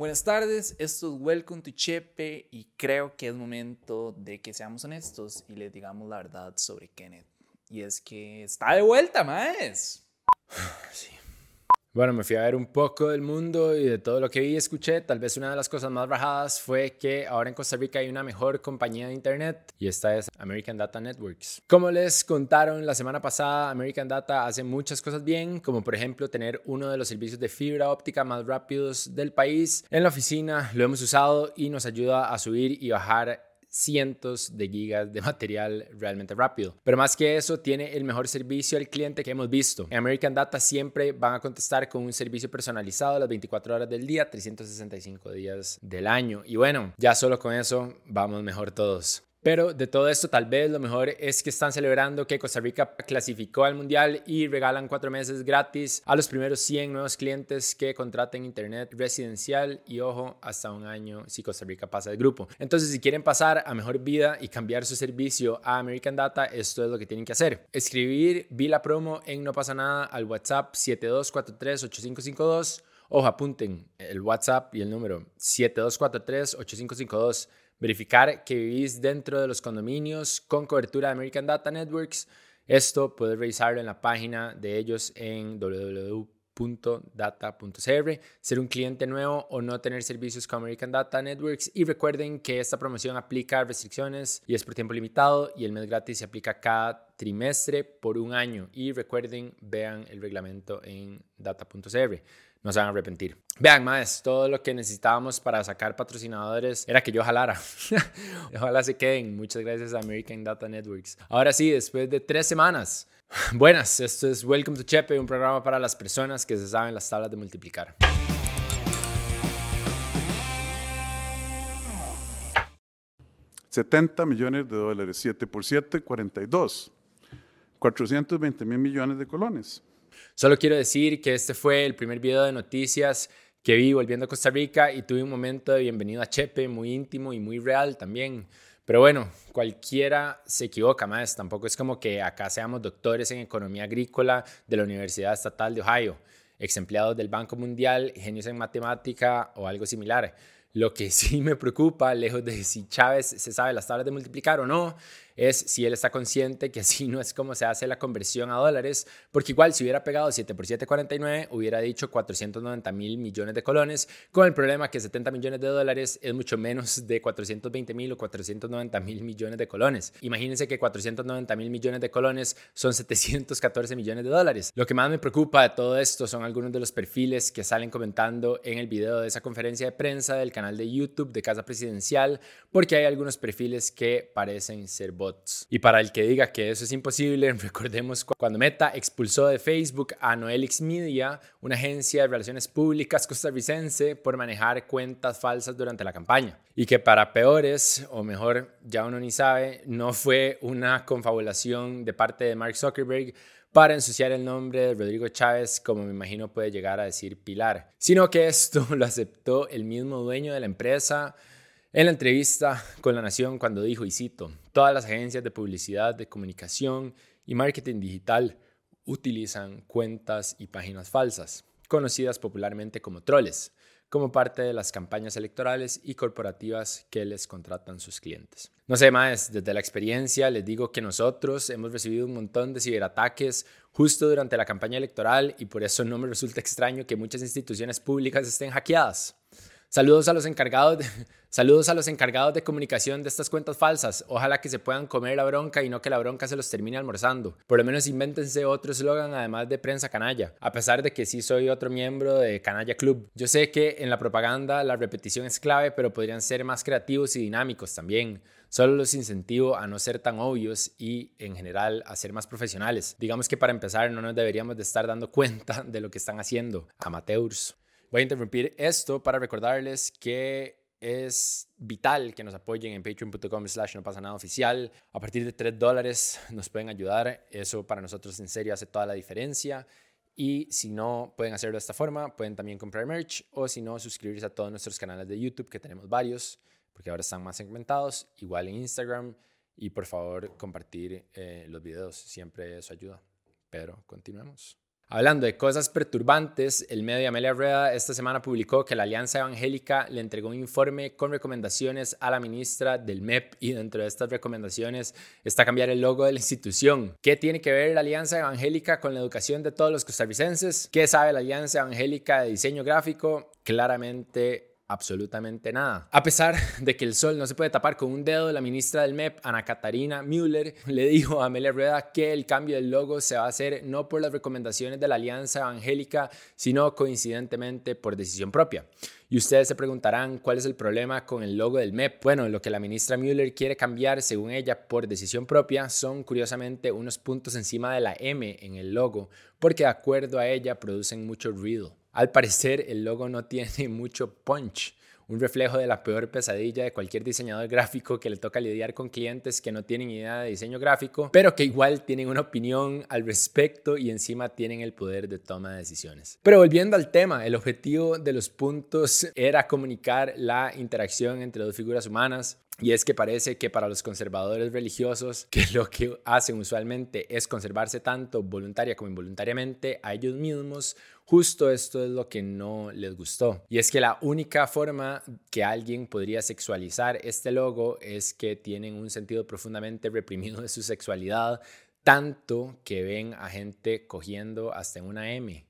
Buenas tardes, esto es Welcome to Chepe y creo que es momento de que seamos honestos y les digamos la verdad sobre Kenneth. Y es que está de vuelta, más. Sí. Bueno, me fui a ver un poco del mundo y de todo lo que vi y escuché. Tal vez una de las cosas más bajadas fue que ahora en Costa Rica hay una mejor compañía de Internet y esta es American Data Networks. Como les contaron la semana pasada, American Data hace muchas cosas bien, como por ejemplo tener uno de los servicios de fibra óptica más rápidos del país. En la oficina lo hemos usado y nos ayuda a subir y bajar cientos de gigas de material realmente rápido. Pero más que eso, tiene el mejor servicio al cliente que hemos visto. American Data siempre van a contestar con un servicio personalizado las 24 horas del día, 365 días del año. Y bueno, ya solo con eso vamos mejor todos. Pero de todo esto, tal vez lo mejor es que están celebrando que Costa Rica clasificó al Mundial y regalan cuatro meses gratis a los primeros 100 nuevos clientes que contraten Internet residencial y ojo, hasta un año si Costa Rica pasa de grupo. Entonces, si quieren pasar a mejor vida y cambiar su servicio a American Data, esto es lo que tienen que hacer. Escribir Vila Promo en No pasa nada al WhatsApp 72438552. Ojo, apunten el WhatsApp y el número 72438552 verificar que vivís dentro de los condominios con cobertura de American Data Networks. Esto puedes revisarlo en la página de ellos en www.data.cr, ser un cliente nuevo o no tener servicios con American Data Networks. Y recuerden que esta promoción aplica restricciones y es por tiempo limitado y el mes gratis se aplica cada trimestre por un año. Y recuerden, vean el reglamento en data.cr no se van a arrepentir. Vean, más, todo lo que necesitábamos para sacar patrocinadores era que yo jalara. Ojalá se queden. Muchas gracias a American Data Networks. Ahora sí, después de tres semanas. Buenas, esto es Welcome to Chepe, un programa para las personas que se saben las tablas de multiplicar. $70 millones de dólares, 7 por 7, 42. 420 mil millones de colones. Solo quiero decir que este fue el primer video de noticias que vi volviendo a Costa Rica y tuve un momento de bienvenido a Chepe muy íntimo y muy real también. Pero bueno, cualquiera se equivoca más. Tampoco es como que acá seamos doctores en economía agrícola de la Universidad Estatal de Ohio, ex empleados del Banco Mundial, genios en matemática o algo similar. Lo que sí me preocupa, lejos de si Chávez se sabe las tablas de multiplicar o no, es si él está consciente que así no es como se hace la conversión a dólares, porque igual si hubiera pegado 7 por 7, 49, hubiera dicho 490 mil millones de colones, con el problema que 70 millones de dólares es mucho menos de 420 mil o 490 mil millones de colones. Imagínense que 490 mil millones de colones son 714 millones de dólares. Lo que más me preocupa de todo esto son algunos de los perfiles que salen comentando en el video de esa conferencia de prensa del canal de YouTube de Casa Presidencial, porque hay algunos perfiles que parecen ser bots. Y para el que diga que eso es imposible, recordemos cuando Meta expulsó de Facebook a Noelix Media, una agencia de relaciones públicas costarricense, por manejar cuentas falsas durante la campaña. Y que para peores, o mejor, ya uno ni sabe, no fue una confabulación de parte de Mark Zuckerberg, para ensuciar el nombre de Rodrigo Chávez, como me imagino puede llegar a decir Pilar, sino que esto lo aceptó el mismo dueño de la empresa, en la entrevista con La Nación, cuando dijo, y cito, todas las agencias de publicidad, de comunicación y marketing digital utilizan cuentas y páginas falsas, conocidas popularmente como troles, como parte de las campañas electorales y corporativas que les contratan sus clientes. No sé más, desde la experiencia les digo que nosotros hemos recibido un montón de ciberataques justo durante la campaña electoral y por eso no me resulta extraño que muchas instituciones públicas estén hackeadas. Saludos a los encargados de, saludos a los encargados de comunicación de estas cuentas falsas. Ojalá que se puedan comer la bronca y no que la bronca se los termine almorzando. Por lo menos invéntense otro eslogan además de prensa canalla, a pesar de que sí soy otro miembro de Canalla Club. Yo sé que en la propaganda la repetición es clave, pero podrían ser más creativos y dinámicos también. Solo los incentivo a no ser tan obvios y en general a ser más profesionales. Digamos que para empezar no nos deberíamos de estar dando cuenta de lo que están haciendo. Amateurs. Voy a interrumpir esto para recordarles que es vital que nos apoyen en patreon.com slash no pasa nada oficial. A partir de 3 dólares nos pueden ayudar. Eso para nosotros en serio hace toda la diferencia. Y si no pueden hacerlo de esta forma, pueden también comprar merch o si no, suscribirse a todos nuestros canales de YouTube, que tenemos varios, porque ahora están más segmentados, igual en Instagram. Y por favor, compartir eh, los videos, siempre eso ayuda. Pero continuemos. Hablando de cosas perturbantes, el medio Amelia Rueda esta semana publicó que la Alianza Evangélica le entregó un informe con recomendaciones a la ministra del MEP y dentro de estas recomendaciones está cambiar el logo de la institución. ¿Qué tiene que ver la Alianza Evangélica con la educación de todos los costarricenses? ¿Qué sabe la Alianza Evangélica de diseño gráfico? Claramente absolutamente nada. A pesar de que el sol no se puede tapar con un dedo, la ministra del MEP, Ana Catarina Müller, le dijo a Amelia Rueda que el cambio del logo se va a hacer no por las recomendaciones de la Alianza Evangélica, sino coincidentemente por decisión propia. Y ustedes se preguntarán cuál es el problema con el logo del MEP. Bueno, lo que la ministra Müller quiere cambiar, según ella, por decisión propia, son curiosamente unos puntos encima de la M en el logo, porque de acuerdo a ella producen mucho ruido. Al parecer, el logo no tiene mucho punch, un reflejo de la peor pesadilla de cualquier diseñador gráfico que le toca lidiar con clientes que no tienen idea de diseño gráfico, pero que igual tienen una opinión al respecto y encima tienen el poder de toma de decisiones. Pero volviendo al tema, el objetivo de los puntos era comunicar la interacción entre dos figuras humanas, y es que parece que para los conservadores religiosos, que lo que hacen usualmente es conservarse tanto voluntaria como involuntariamente a ellos mismos, justo esto es lo que no les gustó. Y es que la única forma que alguien podría sexualizar este logo es que tienen un sentido profundamente reprimido de su sexualidad, tanto que ven a gente cogiendo hasta en una M.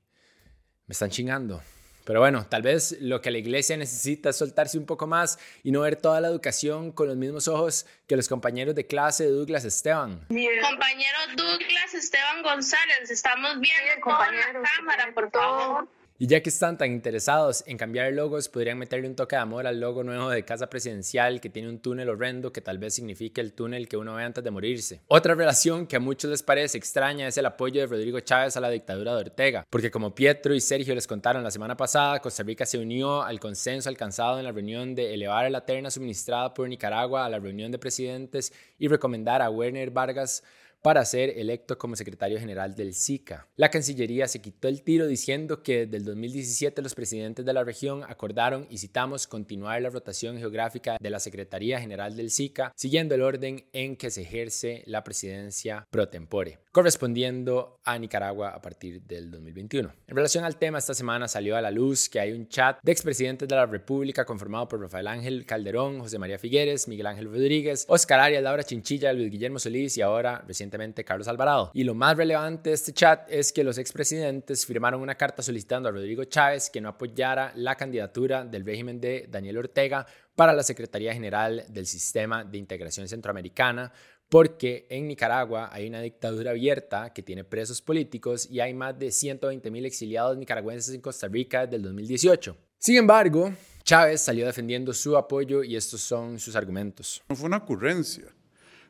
Me están chingando. Pero bueno, tal vez lo que la iglesia necesita es soltarse un poco más y no ver toda la educación con los mismos ojos que los compañeros de clase de Douglas Esteban. Compañero Douglas Esteban González, estamos viendo compañero, la cámara, por favor. Y ya que están tan interesados en cambiar logos, podrían meterle un toque de amor al logo nuevo de Casa Presidencial que tiene un túnel horrendo que tal vez signifique el túnel que uno ve antes de morirse. Otra relación que a muchos les parece extraña es el apoyo de Rodrigo Chávez a la dictadura de Ortega, porque como Pietro y Sergio les contaron la semana pasada, Costa Rica se unió al consenso alcanzado en la reunión de elevar la terna suministrada por Nicaragua a la reunión de presidentes y recomendar a Werner Vargas para ser electo como secretario general del SICA. La Cancillería se quitó el tiro diciendo que desde el 2017 los presidentes de la región acordaron, y citamos, continuar la rotación geográfica de la Secretaría General del SICA, siguiendo el orden en que se ejerce la presidencia pro tempore, correspondiendo a Nicaragua a partir del 2021. En relación al tema, esta semana salió a la luz que hay un chat de expresidentes de la República conformado por Rafael Ángel Calderón, José María Figueres, Miguel Ángel Rodríguez, Oscar Arias, Laura Chinchilla, Luis Guillermo Solís y ahora recientemente Carlos Alvarado. Y lo más relevante de este chat es que los expresidentes firmaron una carta solicitando a Rodrigo Chávez que no apoyara la candidatura del régimen de Daniel Ortega para la Secretaría General del Sistema de Integración Centroamericana, porque en Nicaragua hay una dictadura abierta que tiene presos políticos y hay más de 120 mil exiliados nicaragüenses en Costa Rica desde el 2018. Sin embargo, Chávez salió defendiendo su apoyo y estos son sus argumentos. No fue una ocurrencia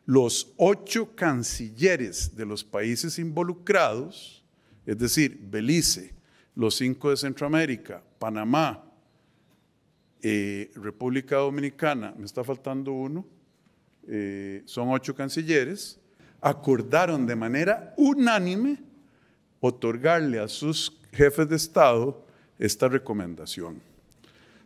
los ocho cancilleres de los países involucrados, es decir, Belice, los cinco de Centroamérica, Panamá, eh, República Dominicana, me está faltando uno, eh, son ocho cancilleres, acordaron de manera unánime otorgarle a sus jefes de Estado esta recomendación.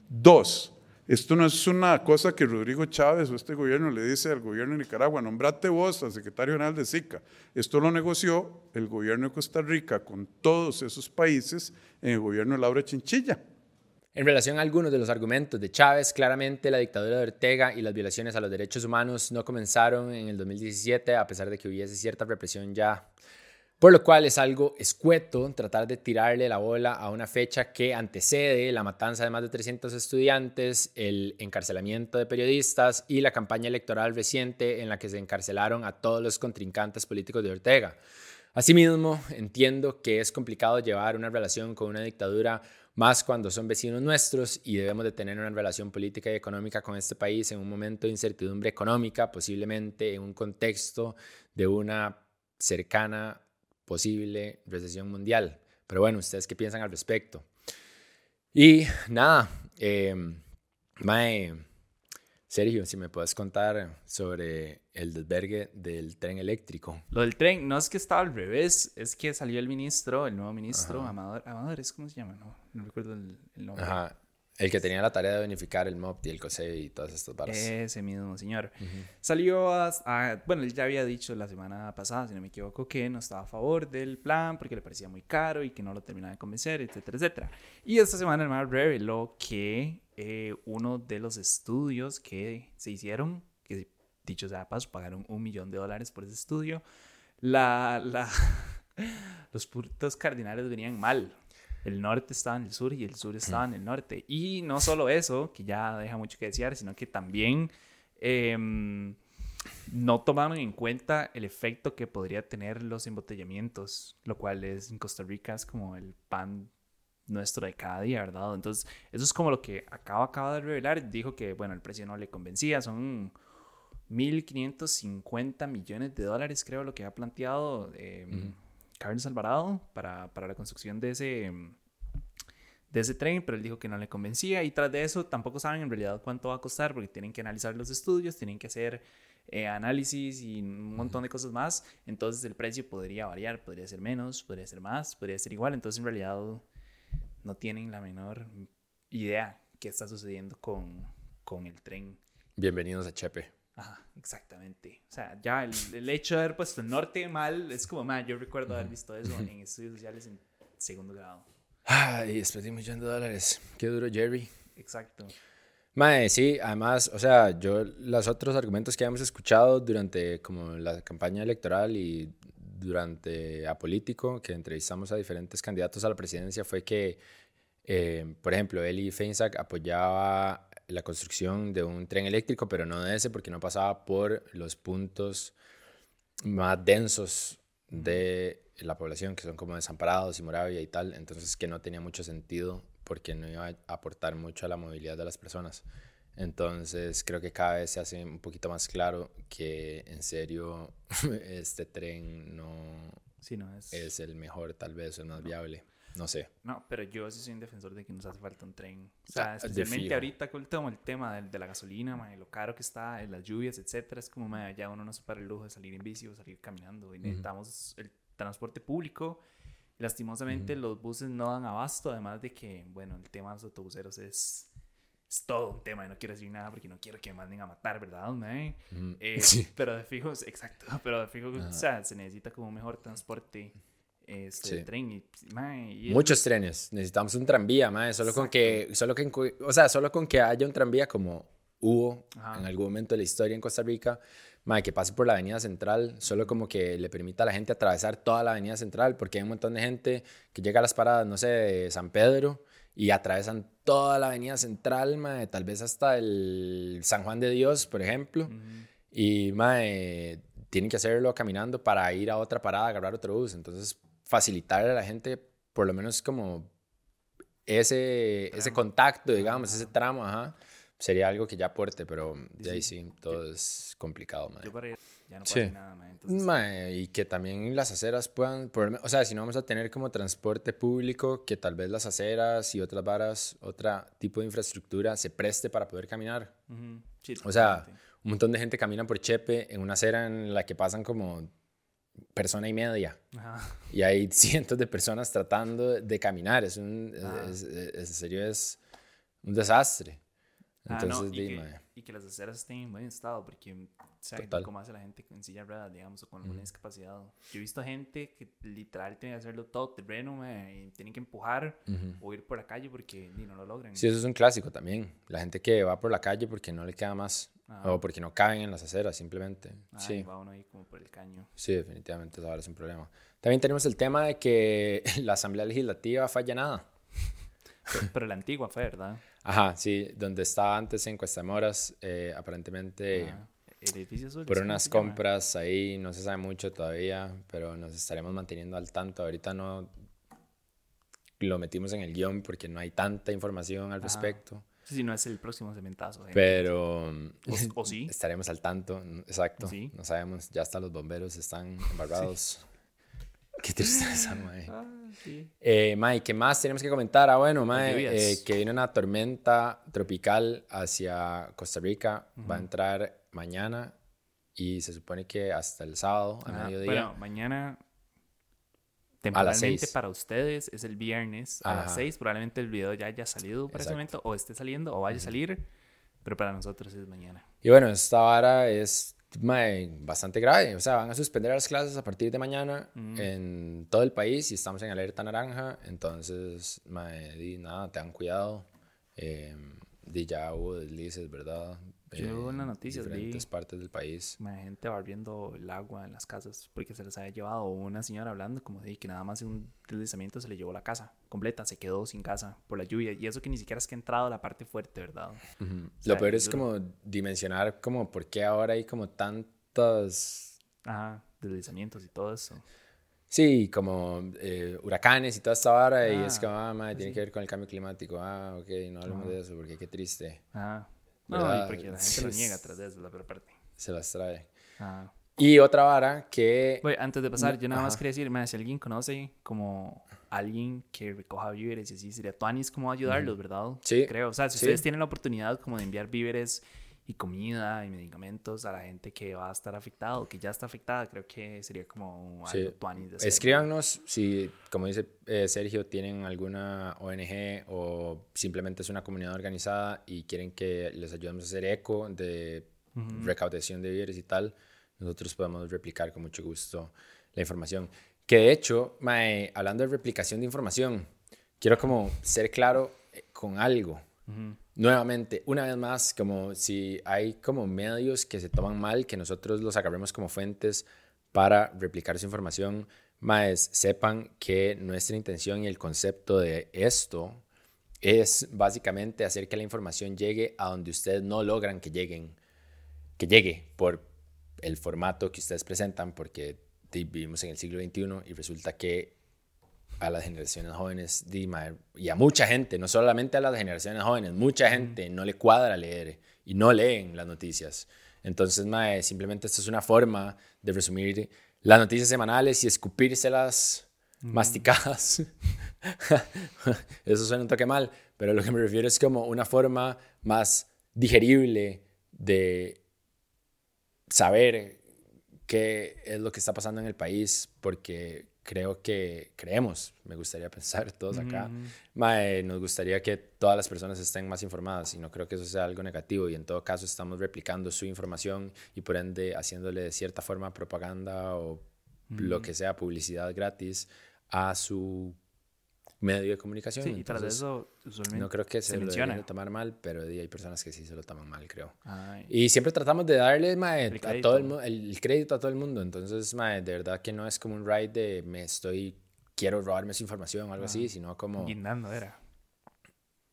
Dos, esto no es una cosa que Rodrigo Chávez o este gobierno le dice al gobierno de Nicaragua, nombrate vos al secretario general de SICA. Esto lo negoció el gobierno de Costa Rica con todos esos países en el gobierno de Laura Chinchilla. En relación a algunos de los argumentos de Chávez, claramente la dictadura de Ortega y las violaciones a los derechos humanos no comenzaron en el 2017, a pesar de que hubiese cierta represión ya por lo cual es algo escueto tratar de tirarle la bola a una fecha que antecede la matanza de más de 300 estudiantes, el encarcelamiento de periodistas y la campaña electoral reciente en la que se encarcelaron a todos los contrincantes políticos de Ortega. Asimismo, entiendo que es complicado llevar una relación con una dictadura más cuando son vecinos nuestros y debemos de tener una relación política y económica con este país en un momento de incertidumbre económica, posiblemente en un contexto de una cercana posible recesión mundial. Pero bueno, ¿ustedes qué piensan al respecto? Y nada, eh, Sergio, si me puedes contar sobre el desvergue del tren eléctrico. Lo del tren no es que estaba al revés, es que salió el ministro, el nuevo ministro, Amador, Amador, ¿es cómo se llama? No, no recuerdo el, nombre. Ajá. El que tenía la tarea de unificar el MOP y el COSE y todas estas barras. Ese mismo señor. Salió a, a- Bueno, él ya había dicho la semana pasada, si no me equivoco, que no estaba a favor del plan porque le parecía muy caro y que no lo terminaba de convencer, etcétera, etcétera. Y esta semana el reveló que eh, uno de los estudios que se hicieron, que dicho sea paso, pagaron un millón de dólares por ese estudio, la, la, los puntos cardinales venían mal. El norte estaba en el sur y el sur estaba en el norte. Y no solo eso, que ya deja mucho que desear, sino que también em, no tomaron en cuenta el efecto que podría tener los embotellamientos, lo cual es en Costa Rica es como el pan nuestro de cada día, ¿verdad? Entonces, eso es como lo que acaba, acaba de revelar. Dijo que, bueno, el precio no le convencía, son 1.550 millones de dólares, creo, lo que ha planteado eh, Carlos Alvarado para, para la construcción de ese, de ese tren, pero él dijo que no le convencía. Y tras de eso tampoco saben en realidad cuánto va a costar porque tienen que analizar los estudios, tienen que hacer eh, análisis y un montón de cosas más, entonces el precio podría variar, podría ser menos, podría ser más, podría ser igual, entonces en realidad no tienen la menor idea qué está sucediendo con, con el tren. Bienvenidos a Chepe. Ajá, exactamente. O sea, ya el, el hecho de haber puesto el norte mal es como, man, yo recuerdo haber visto eso en estudios sociales en segundo grado. Ay, después de un millón de dólares. Qué duro, Jerry. Exacto. Mae, sí, además, o sea, yo los otros argumentos que hemos escuchado durante como la campaña electoral y durante Apolítico, que entrevistamos a diferentes candidatos a la presidencia, fue que, eh, por ejemplo, Eli Feinsack apoyaba la construcción de un tren eléctrico, pero no de ese porque no pasaba por los puntos más densos de la población, que son como Desamparados y Moravia y tal, entonces que no tenía mucho sentido porque no iba a aportar mucho a la movilidad de las personas. Entonces creo que cada vez se hace un poquito más claro que en serio este tren no Sí, no es. es el mejor, tal vez, el más viable. No sé. No, pero yo sí soy un defensor de que nos hace falta un tren. O Ah, sea, de especialmente ahorita con el tema, el tema de, de la gasolina, man, lo caro que está, las lluvias, etcétera. Es como, man, ya uno no se para el lujo de salir en bici o salir caminando. Y necesitamos el transporte público. Lastimosamente los buses no dan abasto, además de que, bueno, el tema de los autobuseros es, es todo un tema. Y no quiero decir nada porque no quiero que me manden a matar, ¿verdad? man? Eh, Sí. Pero de fijo, exacto, pero de fijo, o sea, se necesita como un mejor transporte este, Sí. de tren. Y, man, y Muchos trenes. Necesitamos un tranvía, mae. Solo con que, solo que, o sea, solo con que haya un tranvía como hubo Ajá. en algún momento de la historia en Costa Rica, mae, que pase por la Avenida Central, solo como que le permita a la gente atravesar toda la Avenida Central, porque hay un montón de gente que llega a las paradas, no sé, de San Pedro y atravesan toda la Avenida Central, mae, tal vez hasta el San Juan de Dios, por ejemplo. Y mae, tienen que hacerlo caminando para ir a otra parada, agarrar otro bus. Entonces, facilitarle a la gente, por lo menos como ese, ese contacto, digamos, ese tramo, ajá, sería algo que ya aporte, pero de ahí sí, todo es complicado. Yo para ir ya no Sí. nada. Entonces, y que también las aceras puedan, men- o sea, si no vamos a tener como transporte público, que tal vez las aceras y otras varas, otro tipo de infraestructura se preste para poder caminar. sí, O sea, un montón de gente camina por Chepe en una acera en la que pasan como persona y media. Ajá. Y hay cientos de personas tratando de caminar. Es un, es- Ah. es, es- en serio, es un desastre. Ah, Entonces, no, y, di, que, y que las aceras estén en buen estado, porque, o sea, Total. como hace la gente en silla de ruedas, digamos, o con alguna discapacidad. Yo he visto gente que literal tiene que hacerlo todo terreno, mae, y tienen que empujar o ir por la calle porque ni no lo logran. Sí, eso es un clásico también. La gente que va por la calle porque no le queda más. Ajá. O porque no caben en las aceras, simplemente. Ay, sí, va uno ahí como por el caño. sí, definitivamente eso ahora es un problema. También tenemos el tema de que la Asamblea Legislativa falla nada. Pero, pero la antigua fue, ¿verdad? Ajá, sí, donde estaba antes en Cuesta Moras, eh, aparentemente Ah, el edificio azul. por ¿cómo unas llama? compras ahí, no se sabe mucho todavía, pero nos estaremos manteniendo al tanto. Ahorita no lo metimos en el guion porque no hay tanta información al respecto, Sí, sí, no es el próximo cementazo. gente. pero O, o sí. estaremos al tanto, exacto. Sí. No sabemos, ya hasta los bomberos están embarrados. Qué tristeza, mae. Ah, sí. Eh, mae, ¿qué más tenemos que comentar? Ah, bueno, mae, eh, que viene una tormenta tropical hacia Costa Rica. Va a entrar mañana y se supone que hasta el sábado, a Ajá, mediodía. Bueno, mañana temporalmente para ustedes es el viernes a las Ajá. 6. Probablemente el video ya haya salido para ese Exacto. momento, o esté saliendo, o vaya a salir, pero para nosotros es mañana. Y bueno, esta vara es mae, bastante grave. O sea, van a suspender las clases a partir de mañana en todo el país y estamos en alerta naranja. Entonces, mae, di, nada, tengan cuidado. Eh, di, ya hubo deslices, ¿verdad? Yo en las noticias vi- diferentes partes del país. Ma, gente barriendo el agua en las casas porque se les había llevado o una señora hablando como de que nada más en un deslizamiento se le llevó la casa completa, se quedó sin casa por la lluvia y eso que ni siquiera es que ha entrado la parte fuerte, ¿verdad? Ujú. sea, Lo peor es como dimensionar como por qué ahora hay como tantas Ajá, deslizamientos y todo eso. Sí, como eh, huracanes y toda esta vara, y es Ah, que, ah, madre, tiene que ver con el cambio climático. Ah, ok, no hablemos de eso porque qué triste. Ajá. No, ¿Verdad? porque la gente lo niega tras de eso, la peor parte. Se las trae. Ajá. Y otra vara que. Oye, antes de pasar, yo nada más ajá. quería decir, si alguien conoce como alguien que recoja víveres y así, sería Tuanis como ayudarlos, ¿verdad? Sí, Creo. O sea, si sí. ustedes tienen la oportunidad como de enviar víveres y comida y medicamentos a la gente que va a estar afectada o que ya está afectada, creo que sería como algo Sí. Hacer. Escríbanos si, como dice eh, Sergio, tienen alguna ONG o simplemente es una comunidad organizada y quieren que les ayudemos a hacer eco de recaudación de víveres y tal. Nosotros podemos replicar con mucho gusto la información. Que de hecho, mae, hablando de replicación de información, quiero como ser claro eh, con algo. Nuevamente, una vez más, como si hay como medios que se toman mal, que nosotros los agarremos como fuentes para replicar su información, más sepan que nuestra intención y el concepto de esto es básicamente hacer que la información llegue a donde ustedes no logran que lleguen, que llegue por el formato que ustedes presentan, porque vivimos en el siglo XXI y resulta que a las generaciones jóvenes y a mucha gente, no solamente a las generaciones jóvenes, mucha gente no le cuadra leer y no leen las noticias. Entonces, mae, simplemente esto es una forma de resumir las noticias semanales y escupírselas masticadas. Eso suena un toque mal, pero lo que me refiero es como una forma más digerible de saber qué es lo que está pasando en el país, porque creo que creemos, me gustaría pensar todos acá, mae, nos gustaría que todas las personas estén más informadas y no creo que eso sea algo negativo y en todo caso estamos replicando su información y por ende haciéndole de cierta forma propaganda o lo que sea publicidad gratis a su medio de comunicación. Sí, y tras Entonces, eso, usualmente no creo que se, se lo menciona. deberían de tomar mal, pero hay personas que sí se lo toman mal, creo. Ay. Y siempre tratamos de darle mae, El a crédito. todo el, crédito a todo el mundo. Entonces, mae, de verdad que no es como un ride de me estoy, quiero robarme su información o algo así, sino como... Guindando era.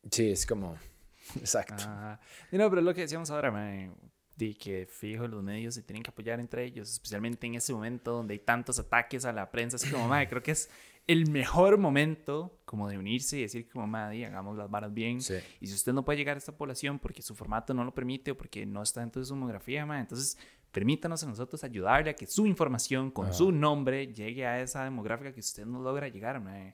Sí, es como... Exacto. Ajá. Y no, pero lo que decíamos ahora, mae, de que fijo los medios se tienen que apoyar entre ellos, especialmente en ese momento donde hay tantos ataques a la prensa, así como, mae, creo que es el mejor momento como de unirse y decir como, di, hagamos las varas bien. Sí. Y si usted no puede llegar a esta población porque su formato no lo permite o porque no está dentro de su demografía, mae, entonces permítanos a nosotros ayudarle a que su información con su nombre llegue a esa demográfica que usted no logra llegar, mae.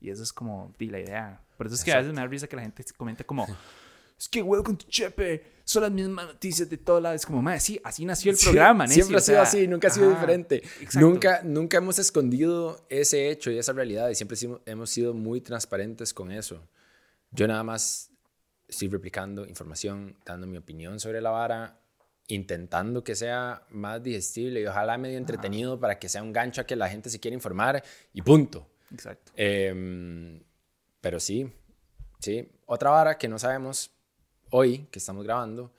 Y eso es como di, la idea. Por eso es que a veces me da risa que la gente comenta como, es que huevo con tu chepe, son las mismas noticias de todos lados. Es como, madre, sí, así nació el Sí, programa, necio", Siempre ha sido sea, así, nunca ha sido ajá, diferente. exacto. Nunca, nunca hemos escondido ese hecho y esa realidad y siempre hemos- sido muy transparentes con eso. Yo nada más estoy replicando información, dando mi opinión sobre la vara, intentando que sea más digestible y ojalá medio entretenido para que sea un gancho a que la gente se quiera informar y punto. Exacto. Em, pero sí, sí. Otra vara que no sabemos hoy, que estamos grabando,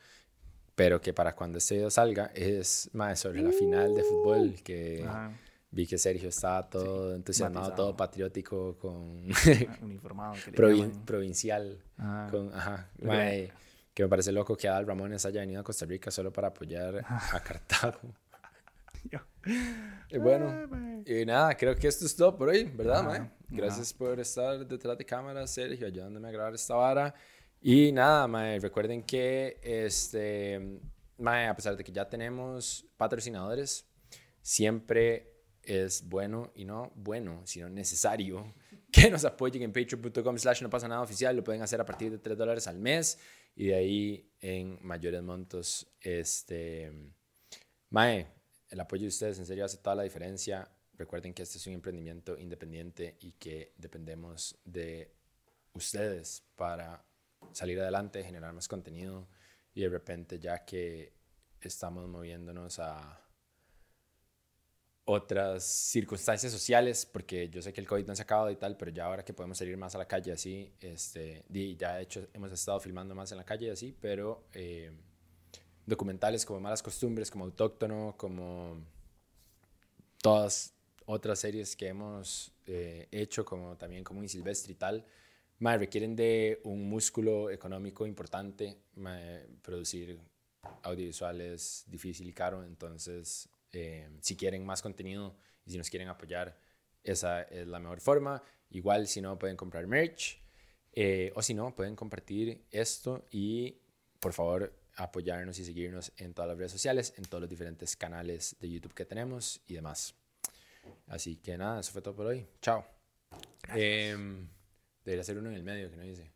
pero que para cuando este video salga, es más sobre la final de fútbol, que Ajá. vi que Sergio estaba todo entusiasmado, matizado. todo patriótico, con Uniformado. Que provin- provincial, Ajá. con, ajá, mae, que me parece loco que Adal Ramones haya venido a Costa Rica solo para apoyar a Cartago. Y bueno, y nada, creo que esto es todo por hoy, ¿verdad, mae? Gracias por estar detrás de cámara, Sergio, ayudándome a grabar esta vara. Y nada, mae, recuerden que, este, mae, a pesar de que ya tenemos patrocinadores, siempre es bueno y no bueno, sino necesario que nos apoyen en patreon.com slash no pasa nada oficial. Lo pueden hacer a partir de 3 dólares al mes y de ahí en mayores montos, este, mae, el apoyo de ustedes en serio hace toda la diferencia. recuerden que este es un emprendimiento independiente y que dependemos de ustedes para salir adelante, generar más contenido y de repente ya que estamos moviéndonos a otras circunstancias sociales, porque yo sé que el COVID no se ha acabado y tal, pero ya ahora que podemos salir más a la calle así, este, ya de hecho hemos estado filmando más en la calle así, pero eh, documentales como Malas Costumbres, como Autóctono, como todas otras series que hemos eh, hecho, como también como Silvestre y tal, requieren de un músculo económico importante, producir audiovisuales difícil y caro, entonces eh, si quieren más contenido y si nos quieren apoyar, esa es la mejor forma. Igual si no pueden comprar merch eh, o si no pueden compartir esto y por favor apoyarnos y seguirnos en todas las redes sociales, en todos los diferentes canales de YouTube que tenemos y demás. Así que nada, eso fue todo por hoy. Chao. Eh, debería ser uno en el medio que no dice.